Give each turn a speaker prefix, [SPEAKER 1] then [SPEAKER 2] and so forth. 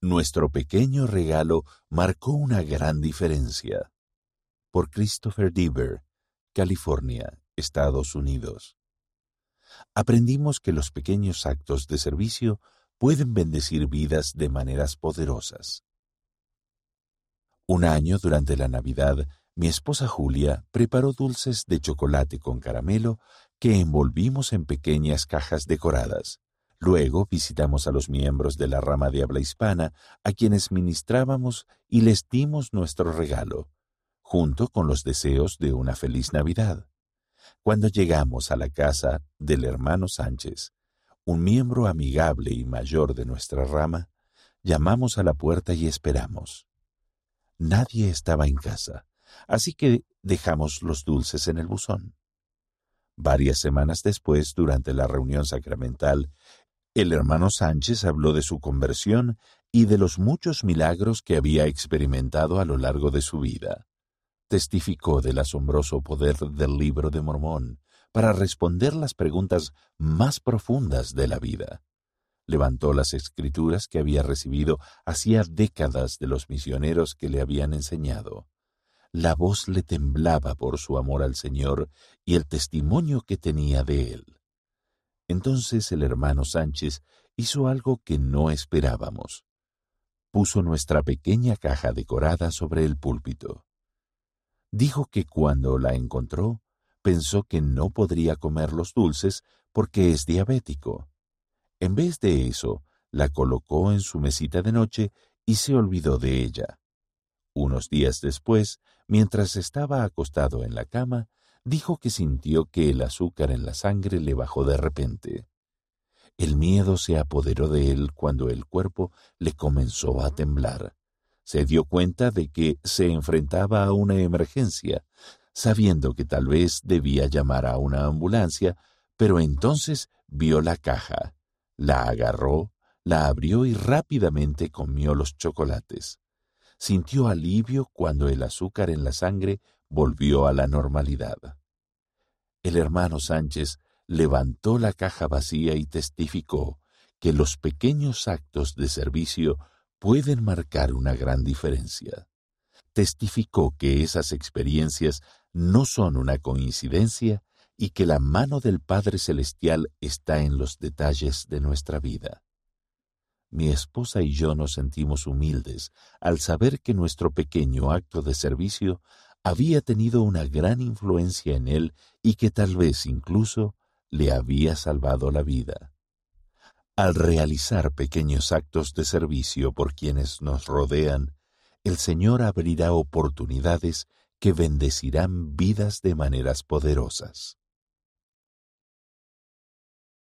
[SPEAKER 1] Nuestro pequeño regalo marcó una gran diferencia. Por Christopher Deaver, California, Estados Unidos. Aprendimos que los pequeños actos de servicio pueden bendecir vidas de maneras poderosas. Un año durante la Navidad, mi esposa Julia preparó dulces de chocolate con caramelo que envolvimos en pequeñas cajas decoradas. Luego visitamos a los miembros de la rama de habla hispana a quienes ministrábamos y les dimos nuestro regalo, junto con los deseos de una feliz Navidad. Cuando llegamos a la casa del hermano Sánchez, un miembro amigable y mayor de nuestra rama, llamamos a la puerta y esperamos. Nadie estaba en casa así que dejamos los dulces en el buzón. Varias semanas después, durante la reunión sacramental, el hermano Sánchez habló de su conversión y de los muchos milagros que había experimentado a lo largo de su vida. Testificó del asombroso poder del libro de Mormón para responder las preguntas más profundas de la vida. Levantó las escrituras que había recibido hacía décadas de los misioneros que le habían enseñado la voz le temblaba por su amor al Señor y el testimonio que tenía de él. Entonces el hermano Sánchez hizo algo que no esperábamos. Puso nuestra pequeña caja decorada sobre el púlpito. Dijo que cuando la encontró, pensó que no podría comer los dulces porque es diabético. En vez de eso, la colocó en su mesita de noche y se olvidó de ella. Unos días después, mientras estaba acostado en la cama, dijo que sintió que el azúcar en la sangre le bajó de repente. El miedo se apoderó de él cuando el cuerpo le comenzó a temblar. Se dio cuenta de que se enfrentaba a una emergencia, sabiendo que tal vez debía llamar a una ambulancia, pero entonces vio la caja, la agarró, la abrió y rápidamente comió los chocolates sintió alivio cuando el azúcar en la sangre volvió a la normalidad. El hermano Sánchez levantó la caja vacía y testificó que los pequeños actos de servicio pueden marcar una gran diferencia. Testificó que esas experiencias no son una coincidencia y que la mano del Padre Celestial está en los detalles de nuestra vida. Mi esposa y yo nos sentimos humildes al saber que nuestro pequeño acto de servicio había tenido una gran influencia en él y que tal vez incluso le había salvado la vida. Al realizar pequeños actos de servicio por quienes nos rodean, el Señor abrirá oportunidades que bendecirán vidas de maneras poderosas.